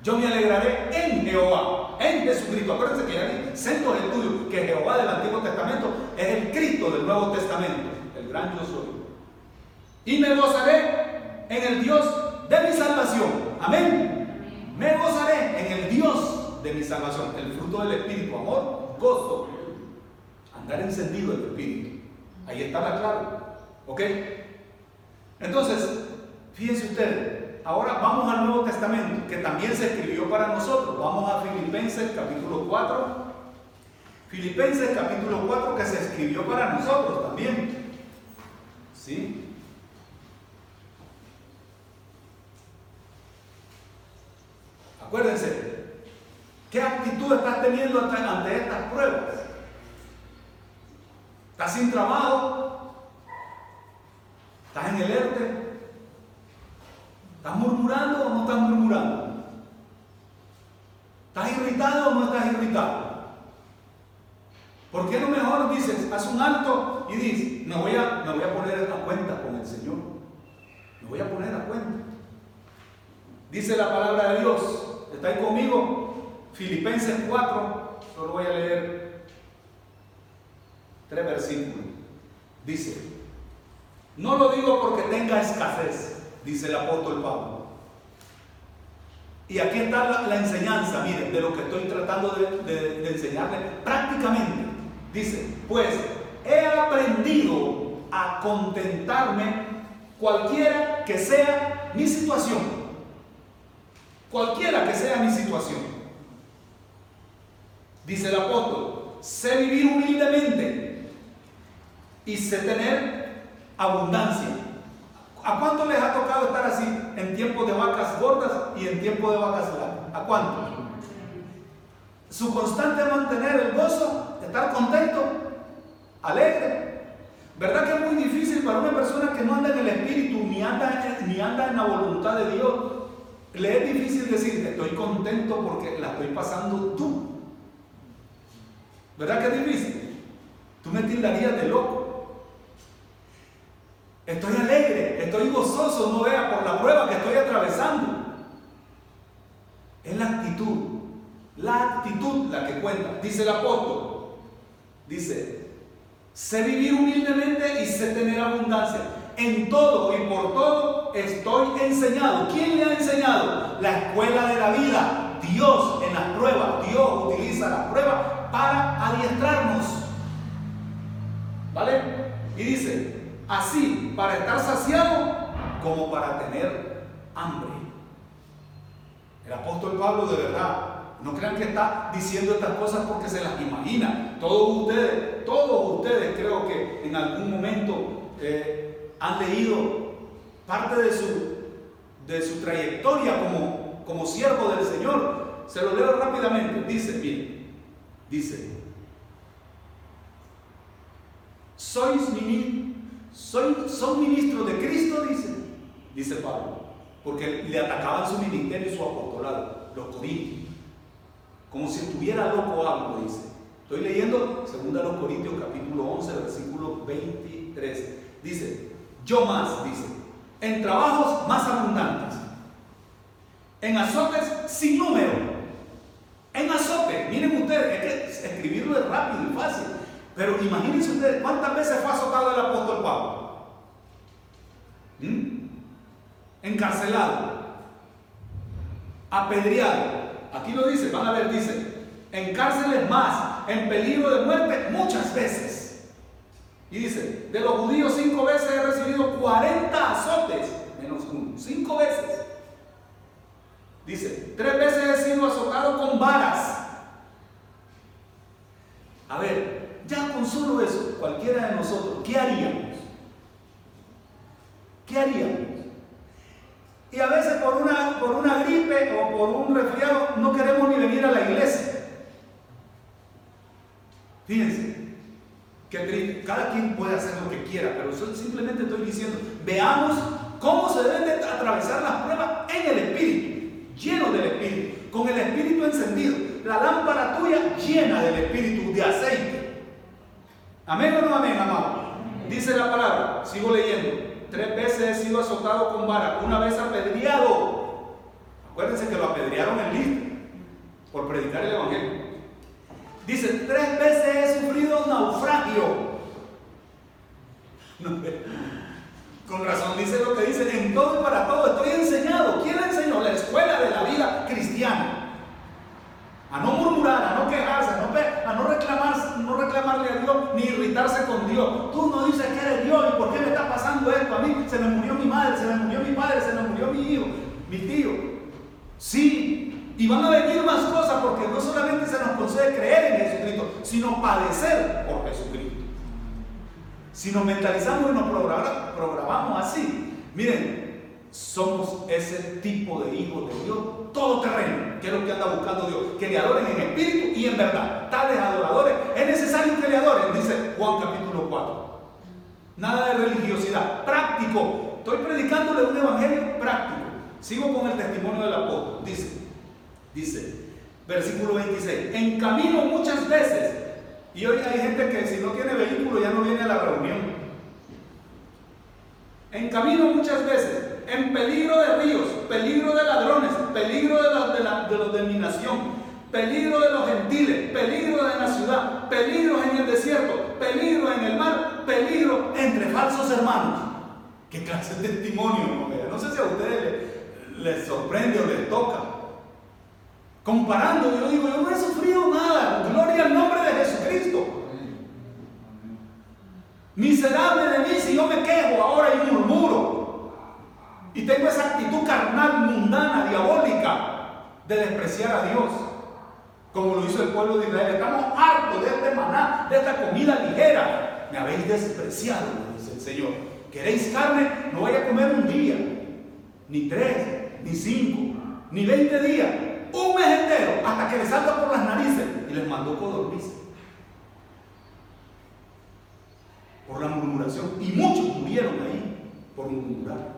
[SPEAKER 1] Yo me alegraré en Jehová, en Jesucristo. Acuérdense que hay centro del estudio que Jehová del Antiguo Testamento es el Cristo del Nuevo Testamento, el gran yo soy. Y me gozaré en el Dios de mi salvación. Amén. Me gozaré en el Dios de mi salvación. El fruto del Espíritu, amor, gozo, Dar encendido el espíritu. Ahí está la clave. ¿Ok? Entonces, fíjense ustedes, ahora vamos al Nuevo Testamento, que también se escribió para nosotros. Vamos a Filipenses capítulo 4. Filipenses capítulo 4 que se escribió para nosotros también. ¿Sí? Acuérdense, ¿qué actitud estás teniendo ante estas pruebas? ¿Estás sin trabajo? ¿Estás en el ERTE? ¿Estás murmurando o no estás murmurando? ¿Estás irritado o no estás irritado? ¿Por qué no mejor dices, haz un alto y dices, me voy a, me voy a poner a cuenta con el Señor? Me voy a poner a cuenta. Dice la palabra de Dios, ¿está ahí conmigo? Filipenses 4, solo voy a leer tres versículos. Dice, no lo digo porque tenga escasez, dice el apóstol Pablo. Y aquí está la, enseñanza, miren, de lo que estoy tratando de, de enseñarle prácticamente. Dice, pues he aprendido a contentarme cualquiera que sea mi situación. Cualquiera que sea mi situación. Dice el apóstol, sé vivir humildemente y sé tener abundancia. ¿A cuánto les ha tocado estar así en tiempo de vacas gordas y en tiempo de vacas flacas? ¿A cuánto? su constante mantener el gozo, estar contento, alegre. ¿Verdad que es muy difícil para una persona que no anda en el Espíritu ni anda, ni anda en la voluntad de Dios? Le es difícil decir, estoy contento porque la estoy pasando tú. ¿Verdad que es difícil? Tú me tildarías de loco. Estoy alegre, estoy gozoso, no vea por la prueba que estoy atravesando. Es la actitud, la actitud la que cuenta. Dice el apóstol, dice, sé vivir humildemente y sé tener abundancia. En todo y por todo estoy enseñado. ¿Quién le ha enseñado? La escuela de la vida. Dios en las pruebas. Dios utiliza las pruebas para adiestrarnos. ¿Vale? Y dice, así, para estar saciado como para tener hambre. El apóstol Pablo de verdad, no crean que está diciendo estas cosas porque se las imagina. Todos ustedes, todos ustedes creo que en algún momento eh, han leído parte de su, de su trayectoria como, como siervo del Señor. Se lo leo rápidamente. Dice, mire, dice, sois soy, son ministros de Cristo, dice, dice Pablo, porque le atacaban su ministerio y su apostolado, los corintios, como si estuviera loco algo, dice. Estoy leyendo 2 Corintios capítulo 11, versículo 23. Dice, yo más, dice, en trabajos más abundantes, en azotes sin número, en azote, miren ustedes, es que escribirlo es rápido y fácil, pero imagínense ustedes cuántas veces fue azotado el apóstol Pablo. ¿Mm? Encarcelado, apedreado. Aquí lo dice, van a ver, dice, en cárceles más, en peligro de muerte muchas veces. Y dice, de los judíos cinco veces he recibido 40 azotes, menos uno, cinco veces. Dice, tres veces he sido azotado con varas. A ver, ya con solo eso, cualquiera de nosotros, ¿qué haríamos? ¿Qué haríamos? Y a veces por una, por una gripe o por un resfriado no queremos ni venir a la iglesia. Fíjense, que cada quien puede hacer lo que quiera, pero simplemente estoy diciendo, veamos cómo se deben de atravesar las pruebas en el Espíritu, lleno del Espíritu, con el Espíritu encendido, la lámpara tuya llena del Espíritu de aceite. Amén o no amén, amado. Dice la palabra, sigo leyendo. Tres veces he sido azotado con vara, una vez apedreado. Acuérdense que lo apedrearon en Listra por predicar el Evangelio. Dice, tres veces he sufrido naufragio. con razón dice lo que dice, en todo y para todo estoy enseñado. ¿Quién le enseñó? La escuela de la vida cristiana. A no murmurar, a no quejarse, a no, a no, a Dios ni irritarse con Dios. Tú no dices que eres Dios y por qué me está pasando esto. A mí se me murió mi madre, se me murió mi padre, se me murió mi hijo, mi tío. Sí, y van a venir más cosas porque no solamente se nos concede creer en Jesucristo, sino padecer por Jesucristo. Si nos mentalizamos y nos programamos así, miren, somos ese tipo de hijos de Dios, todo terreno, que es lo que anda buscando Dios, que en espíritu y en verdad. Tales adoradores, es necesario que le adoren, dice Juan capítulo 4. Nada de religiosidad, práctico. Estoy predicándole un evangelio práctico. Sigo con el testimonio del apóstol. Dice, dice, versículo 26, en camino muchas veces, y hoy hay gente que si no tiene vehículo ya no viene a la reunión. En camino muchas veces, en peligro de ríos, peligro de ladrones, peligro de los de, la, de, los de mi nación, peligro de los gentiles, peligro de la ciudad, peligro en el desierto, peligro en el mar, peligro entre falsos hermanos. ¿Qué clase de testimonio? No, sé si a ustedes les, sorprende o les toca. Comparando, yo digo, yo no he sufrido nada. Gloria al nombre de Jesucristo. Miserable de mí si yo me quejo ahora y murmuro. Y tengo esa actitud carnal, mundana, diabólica, de despreciar a Dios. Como lo hizo el pueblo de Israel. Estamos hartos de este maná, de esta comida ligera. Me habéis despreciado, dice el Señor. ¿Queréis carne? No vaya a comer un día, ni tres, ni cinco, ni veinte días. un mes entero hasta que les salga por las narices y les mandó codornices. Por la murmuración. Y muchos murieron ahí por murmurar.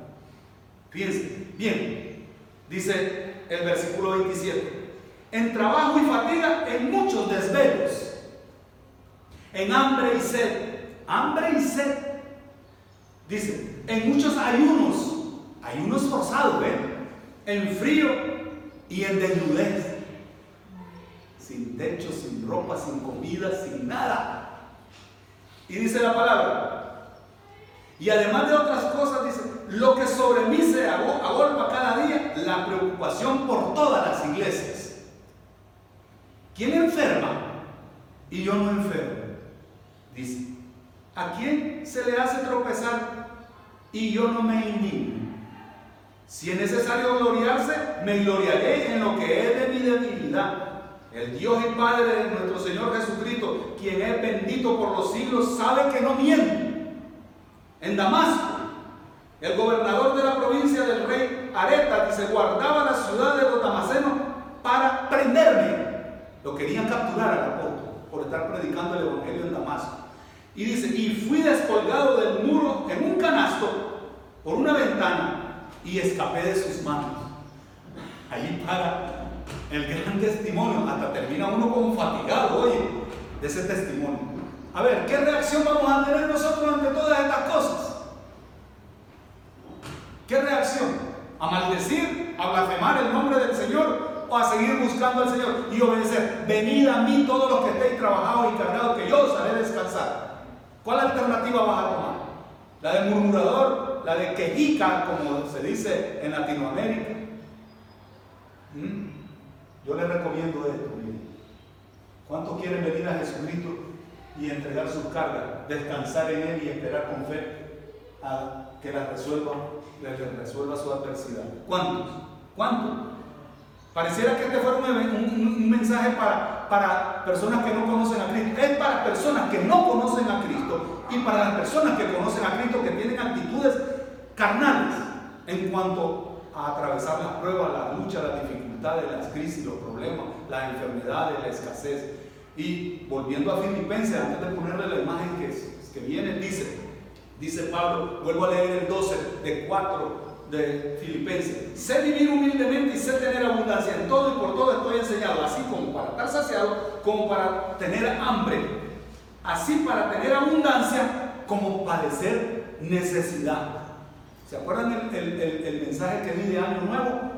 [SPEAKER 1] Fíjense, bien, dice el versículo 27. En trabajo y fatiga, en muchos desvelos, en hambre y sed. Hambre y sed. Dice, en muchos ayunos, ayunos forzados, ¿ven? En frío y en desnudez. Sin techo, sin ropa, sin comida, sin nada. Y dice la palabra. Y además de otras cosas, dice, lo que sobre mí se agolpa cada día, la preocupación por todas las iglesias. ¿Quién enferma? Y yo no enfermo. Dice, ¿a quién se le hace tropezar y yo no me indigno? Si es necesario gloriarse, me gloriaré en lo que es de mi debilidad. El Dios y Padre de nuestro Señor Jesucristo, quien es bendito por los siglos, sabe que no miente. En Damasco, el gobernador de la provincia del rey Areta, se guardaba la ciudad de los para prenderme. Lo querían capturar al apóstol por estar predicando el evangelio en Damasco. Y dice, y fui descolgado del muro en un canasto por una ventana y escapé de sus manos. Ahí para el gran testimonio, hasta termina uno como fatigado, oye, de ese testimonio. A ver, ¿qué reacción vamos a tener nosotros ante todas estas cosas? ¿Qué reacción? ¿A maldecir? ¿A blasfemar el nombre del Señor? ¿O a seguir buscando al Señor y obedecer? Venid a mí todos los que estéis trabajados y cargados, que yo os haré descansar. ¿Cuál alternativa vas a tomar? ¿La de murmurador? ¿La de quejica, como se dice en Latinoamérica? ¿Mm? Yo les recomiendo esto, miren. ¿Cuántos quieren venir a Jesucristo y entregar sus cargas, descansar en Él y esperar con fe a que la resuelva, les resuelva su adversidad? ¿Cuántos? ¿Cuántos? Pareciera que este fuera un, mensaje para, para personas que no conocen a Cristo. Es para personas que no conocen a Cristo y para las personas que conocen a Cristo que tienen actitudes carnales en cuanto a atravesar las pruebas, las luchas, las dificultades, las crisis, los problemas, las enfermedades, la escasez. Y volviendo a Filipenses, antes de ponerle la imagen que, que viene, dice, dice Pablo, vuelvo a leer el 12, de 4 de Filipenses. Sé vivir humildemente y sé tener abundancia en todo y por todo estoy enseñado, así como para estar saciado, como para tener hambre, así para tener abundancia, como padecer necesidad. ¿Se acuerdan el, el mensaje que di de Año Nuevo?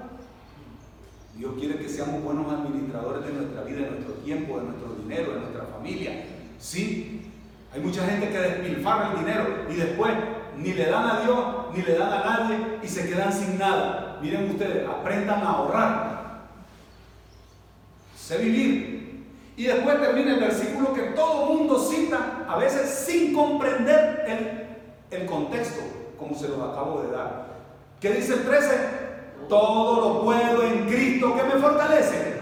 [SPEAKER 1] Dios quiere que seamos buenos administradores de nuestra vida, de nuestro tiempo, de nuestro dinero, de nuestra familia. Sí, hay mucha gente que despilfarra el dinero y después ni le dan a Dios, ni le dan a nadie y se quedan sin nada. Miren ustedes, aprendan a ahorrar. Sé vivir. Y después termina el versículo que todo mundo cita, a veces sin comprender el, el contexto, como se los acabo de dar. ¿Qué dice el 13? Todo lo puedo en Cristo que me fortalece.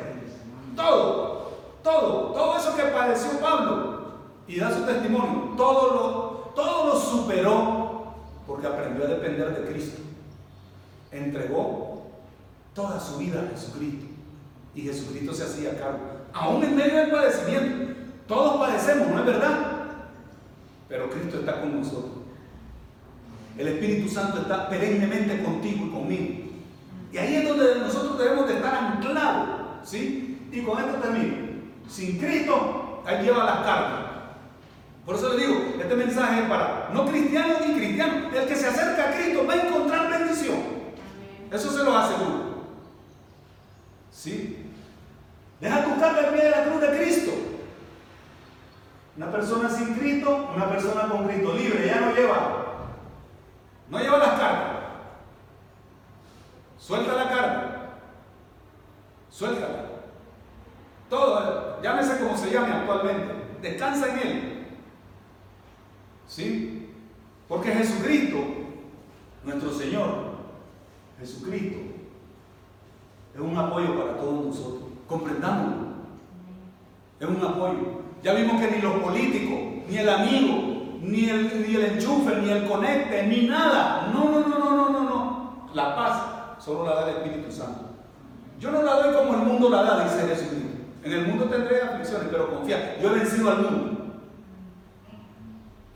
[SPEAKER 1] Todo, todo, todo eso que padeció Pablo y da su testimonio, todo lo, todo lo superó porque aprendió a depender de Cristo. Entregó toda su vida a Jesucristo y Jesucristo se hacía cargo. Aún en medio del padecimiento, todos padecemos, ¿no es verdad? Pero Cristo está con nosotros. El Espíritu Santo está perennemente contigo y conmigo. Y ahí es donde nosotros debemos de estar anclados. ¿sí? Y con esto termino. Sin Cristo, ahí lleva las cargas. Por eso le digo, este mensaje es para no cristianos y cristianos. El que se acerca a Cristo va a encontrar bendición. Eso se lo aseguro. ¿Sí? Deja tu carga al pie de la cruz de Cristo. Una persona sin Cristo, una persona con Cristo libre, ya no lleva. No lleva las cargas. Suelta la carga. Suéltala. Todo, llámese como se llame actualmente. Descansa en Él. ¿Sí? Porque Jesucristo, nuestro Señor, Jesucristo, es un apoyo para todos nosotros. Comprendámoslo. Es un apoyo. Ya vimos que ni los políticos, ni el amigo, ni el, ni enchufe, ni el conecte, ni nada. No, no, no, no, no, no, no. La paz solo la da el Espíritu Santo. Yo no la doy como el mundo la da, dice Jesucristo. En el mundo tendré aflicciones, pero confía, yo he vencido al mundo.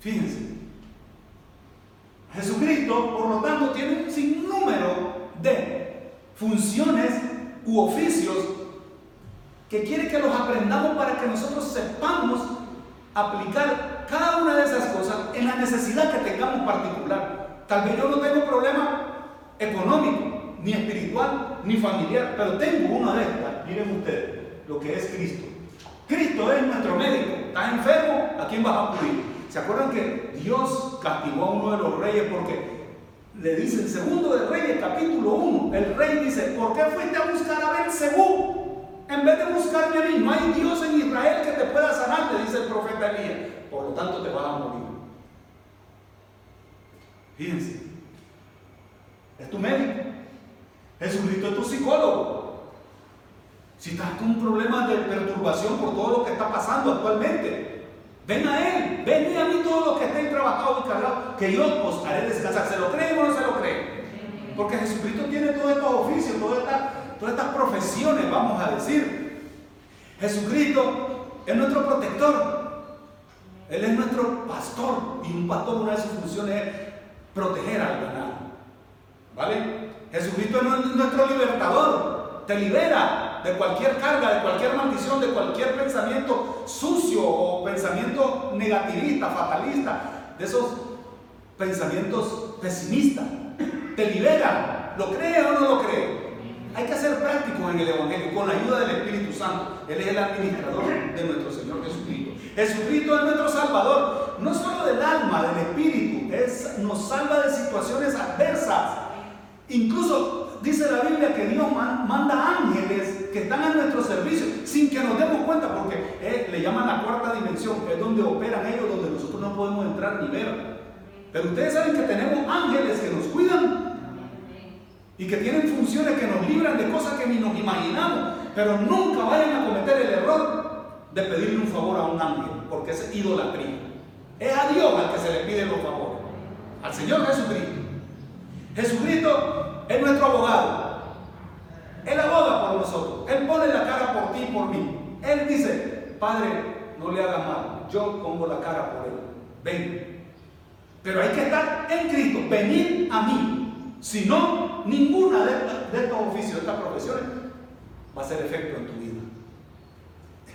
[SPEAKER 1] Fíjense. Jesucristo, por lo tanto, tiene un sinnúmero de funciones u oficios que quiere que los aprendamos para que nosotros sepamos aplicar cada una de esas cosas en la necesidad que tengamos particular. Tal vez yo no tengo problema económico, ni espiritual, ni familiar, pero tengo una de estas. Miren ustedes lo que es Cristo. Cristo es nuestro médico. ¿Estás enfermo? ¿A quién vas a acudir? ¿Se acuerdan que Dios castigó a uno de los reyes porque le dice en segundo de Reyes, capítulo 1, el rey dice, ¿por qué fuiste a buscar a Belcebú? En vez de buscarme a mí, no hay Dios en Israel que te pueda sanar, le dice el profeta Elías. Por lo tanto, te vas a morir. Fíjense, es tu médico. Jesucristo es tu psicólogo. Si estás con un problema de perturbación por todo lo que está pasando actualmente, ven a Él, ven a mí todos los que estén trabajados y cargados, que yo os haré descansar. ¿Se lo creen o no se lo creen? Porque Jesucristo tiene todos estos oficios, todas estas, todas estas profesiones, vamos a decir. Jesucristo es nuestro protector. Él es nuestro pastor. Y un pastor, una de sus funciones es proteger al ganado. ¿Vale? Jesucristo es nuestro libertador. Te libera de cualquier carga, de cualquier maldición, de cualquier pensamiento sucio o pensamiento negativista, fatalista, de esos pensamientos pesimistas. Te libera. ¿Lo cree o no lo cree? Hay que ser prácticos en el Evangelio con la ayuda del Espíritu Santo. Él es el administrador de nuestro Señor Jesucristo. Jesucristo es nuestro Salvador, no solo del alma, del Espíritu, es, nos salva de situaciones adversas. Incluso dice la Biblia que Dios manda ángeles que están a nuestro servicio sin que nos demos cuenta, porque eh, le llaman la cuarta dimensión, que es donde operan ellos, donde nosotros no podemos entrar ni ver. Pero ustedes saben que tenemos ángeles que nos cuidan y que tienen funciones que nos libran de cosas que ni nos imaginamos, pero nunca vayan a cometer el error de pedirle un favor a un ángel, porque es idolatría. Es a Dios al que se le piden los favores, al Señor Jesucristo. Jesucristo es nuestro abogado. Él aboga por nosotros. Él pone la cara por ti y por mí. Él dice, Padre, no le hagas mal. Yo pongo la cara por él. Ven. Pero hay que estar en Cristo. Venir a mí. Si no, ninguna de, de estos oficios, de estas profesiones, va a hacer efecto en tu vida.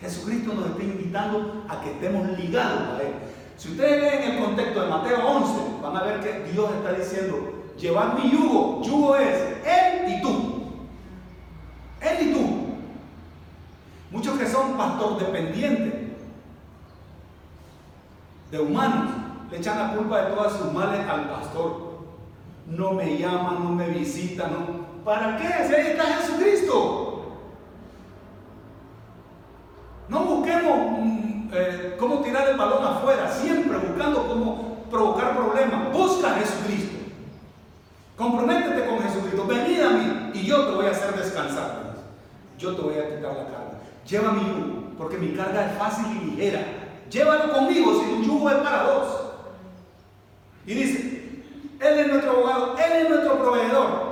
[SPEAKER 1] Jesucristo nos está invitando a que estemos ligados a Él. Si ustedes leen el contexto de Mateo 11, van a ver que Dios está diciendo, llevad mi yugo. Yugo es Él y tú. Él y tú. Muchos que son pastor dependientes de humanos le echan la culpa de todas sus males al pastor. No me llama, no me visita, no. ¿Para qué? Si ahí está Jesucristo. No busquemos mm, eh, cómo tirar el balón afuera, siempre buscando cómo provocar problemas. Busca a Jesucristo. Comprométete con Jesucristo. Venid a mí y yo te voy a hacer descansar. Yo te voy a quitar la carga. Lleva mi yugo, porque mi carga es fácil y ligera. Llévalo conmigo si un yugo es para dos. Y dice, Él es nuestro abogado, Él es nuestro proveedor.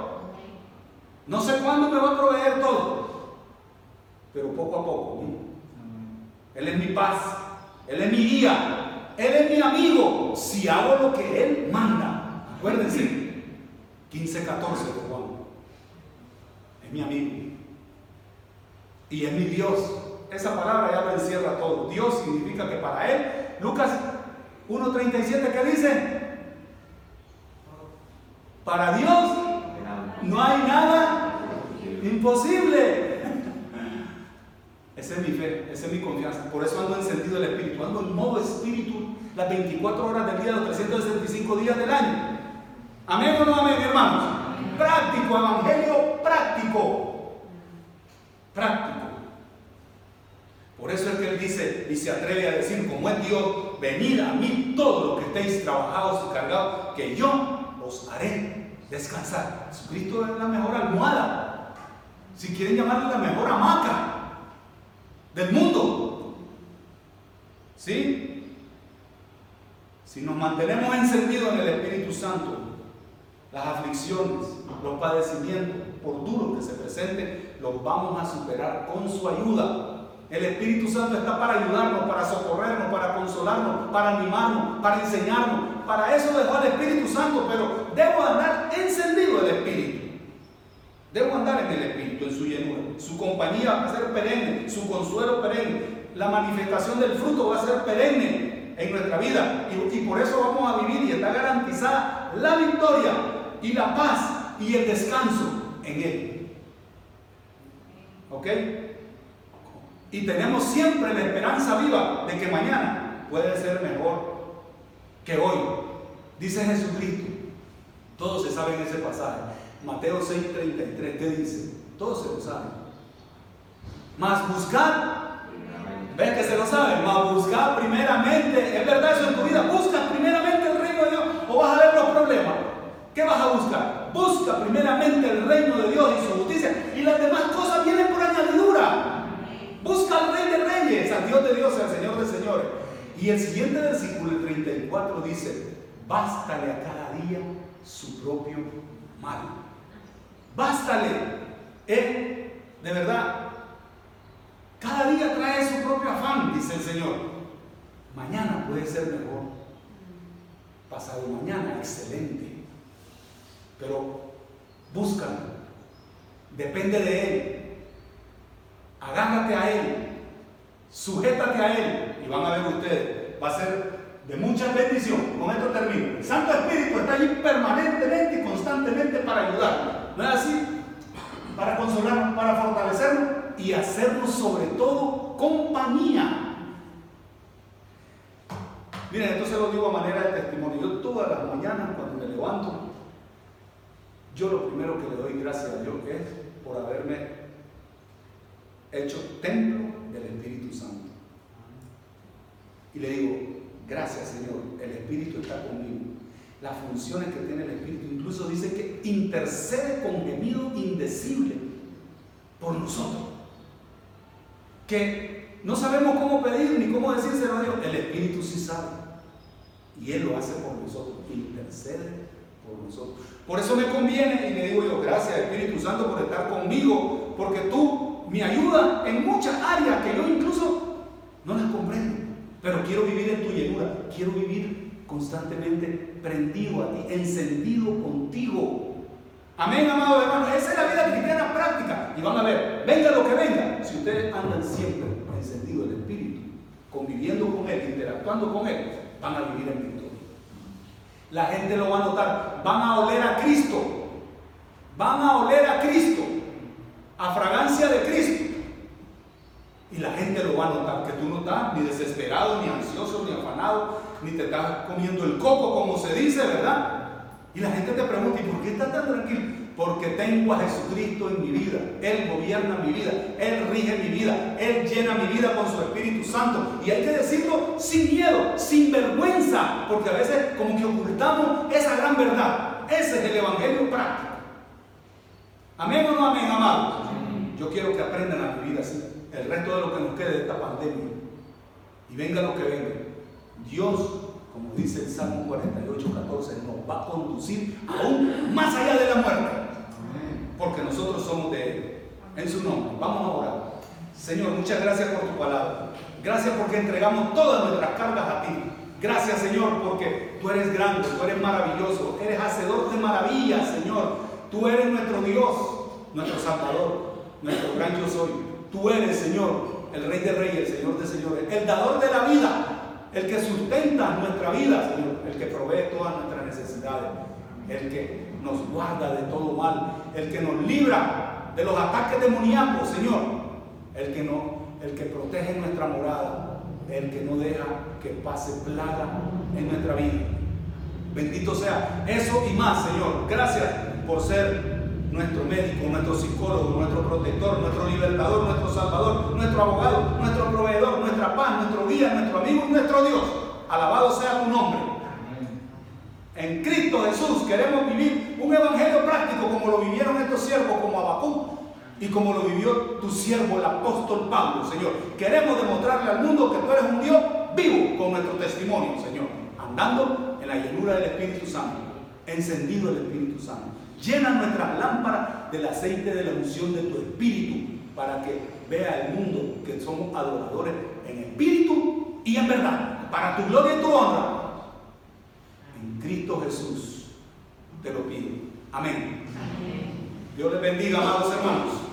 [SPEAKER 1] No sé cuándo me va a proveer todo, pero poco a poco. Él es mi paz, Él es mi guía, Él es mi amigo, si hago lo que Él manda. Acuérdense, 15, 14 de Juan. Es mi amigo. Y es mi Dios. Esa palabra ya lo encierra todo. Dios significa que para Él, Lucas 1.37, ¿qué dice? Para Dios no hay nada imposible. Esa es mi fe, esa es mi confianza. Por eso ando en sentido del Espíritu, ando en modo Espíritu las 24 horas del día, los 365 días del año. Amén o no amén, hermanos. Práctico, evangelio práctico. Práctico. Por eso es que él dice y se atreve a decir, como es Dios, venid a mí todos los que estéis trabajados y cargados, que yo os haré descansar. Jesucristo es la mejor almohada. Si quieren llamarle la mejor hamaca del mundo. ¿Sí? Si nos mantenemos encendidos en el Espíritu Santo, las aflicciones, los padecimientos, por duros que se presenten, los vamos a superar con su ayuda. El Espíritu Santo está para ayudarnos, para socorrernos, para consolarnos, para animarnos, para enseñarnos. Para eso dejó al Espíritu Santo, pero debo andar encendido el Espíritu. Debo andar en el Espíritu, en su llenura. Su compañía va a ser perenne, su consuelo perenne. La manifestación del fruto va a ser perenne en nuestra vida. Y por eso vamos a vivir y está garantizada la victoria y la paz y el descanso en Él. ¿Ok? Y tenemos siempre la esperanza viva de que mañana puede ser mejor que hoy. Dice Jesucristo. Todos se saben ese pasaje. Mateo 6:33. ¿Qué dice? Todos se lo saben. Más buscar. ¿Ves que se lo saben? Más buscar primeramente. ¿Es verdad eso en tu vida? Busca primeramente el reino de Dios o vas a ver. ¿Qué vas a buscar? Busca primeramente el reino de Dios y su justicia y las demás cosas vienen por añadidura. Busca al Rey de Reyes, al Dios de Dios, al Señor de Señores. Y el siguiente versículo, el 34, dice, bástale a cada día su propio mal. Bástale. Eh, de verdad, cada día trae su propio afán, dice el Señor. Mañana puede ser mejor. Pasado mañana, excelente. Pero búscalo. Depende de Él agárrate a Él, sujétate a Él y van a ver ustedes, va a ser de mucha bendición. Con esto termino. El Santo Espíritu está allí permanentemente y constantemente para ayudarnos. ¿No es así? Para consolarnos, para fortalecernos y hacernos sobre todo compañía. Miren, esto se lo digo a manera de testimonio. Yo todas las mañanas cuando me levanto, yo lo primero que le doy gracias a Dios es por haberme hecho templo del Espíritu Santo. Y le digo, gracias Señor, el Espíritu está conmigo. Las funciones que tiene el Espíritu, incluso dice que intercede con gemido indecible por nosotros. Que no sabemos cómo pedir ni cómo decírselo a Dios. El Espíritu sí sabe. Y Él lo hace por nosotros. Intercede por nosotros. Por eso me conviene y le digo yo, gracias Espíritu Santo por estar conmigo, porque tú me ayuda en muchas áreas que yo incluso no las comprendo. Pero quiero vivir en tu llenura, quiero vivir constantemente prendido a ti, encendido contigo. Amén, amados hermanos. Esa es la vida cristiana práctica. Y van a ver, venga lo que venga. Si ustedes andan siempre encendido el Espíritu, conviviendo con Él, interactuando con Él, van a vivir en. La gente lo va a notar. Van a oler a Cristo. Van a oler a Cristo a fragancia de Cristo. Y la gente lo va a notar, que tú no estás ni desesperado, ni ansioso, ni afanado, ni te estás comiendo el coco, como se dice, ¿verdad? Y la gente te pregunta, ¿y por qué estás tan tranquilo? Porque tengo a Jesucristo en mi vida. Él gobierna mi vida, Él rige mi vida, Él llena mi vida con su Espíritu Santo. Y hay que decirlo sin miedo, sin vergüenza, porque a veces como que ocultamos esa gran verdad. Ese es el Evangelio práctico. Amén o no amén, amados. Yo quiero que aprendan a vivir así. El resto de lo que nos quede de esta pandemia. Y venga lo que venga. Dios, como dice el Salmo 48, 14, nos va a conducir aún más allá de la muerte. Porque nosotros somos de Él. En su nombre. Vamos a orar. Señor, muchas gracias por tu palabra. Gracias porque entregamos todas nuestras cargas a ti. Gracias, Señor, porque tú eres grande, tú eres maravilloso, eres hacedor de maravillas, Señor. Tú eres nuestro Dios, nuestro Salvador nuestro gran yo soy. Tú eres, Señor, el Rey de Reyes, el Señor de Señores, el dador de la vida, el que sustenta nuestra vida, Señor, el que provee todas nuestras necesidades, el que nos guarda de todo mal, el que nos libra de los ataques demoníacos, Señor, el que, no, el que protege nuestra morada, el que no deja que pase plaga en nuestra vida. Bendito sea eso y más, Señor. Gracias por ser nuestro médico, nuestro psicólogo, nuestro protector, nuestro libertador, nuestro salvador, nuestro abogado, nuestro proveedor, nuestra paz, nuestro guía, nuestro amigo y nuestro Dios. Alabado sea tu nombre. En Cristo Jesús queremos vivir un evangelio práctico como lo vivieron estos siervos como Abacú y como lo vivió tu siervo el apóstol Pablo, Señor. Queremos demostrarle al mundo que tú eres un Dios vivo con nuestro testimonio, Señor. Andando en la llenura del Espíritu Santo, encendido el Espíritu Santo. Llena nuestras lámparas del aceite de la unción de tu Espíritu para que vea el mundo que somos adoradores en espíritu y en verdad. Para tu gloria y tu honra en Cristo Jesús te lo pido. Amén. Dios les bendiga, amados hermanos.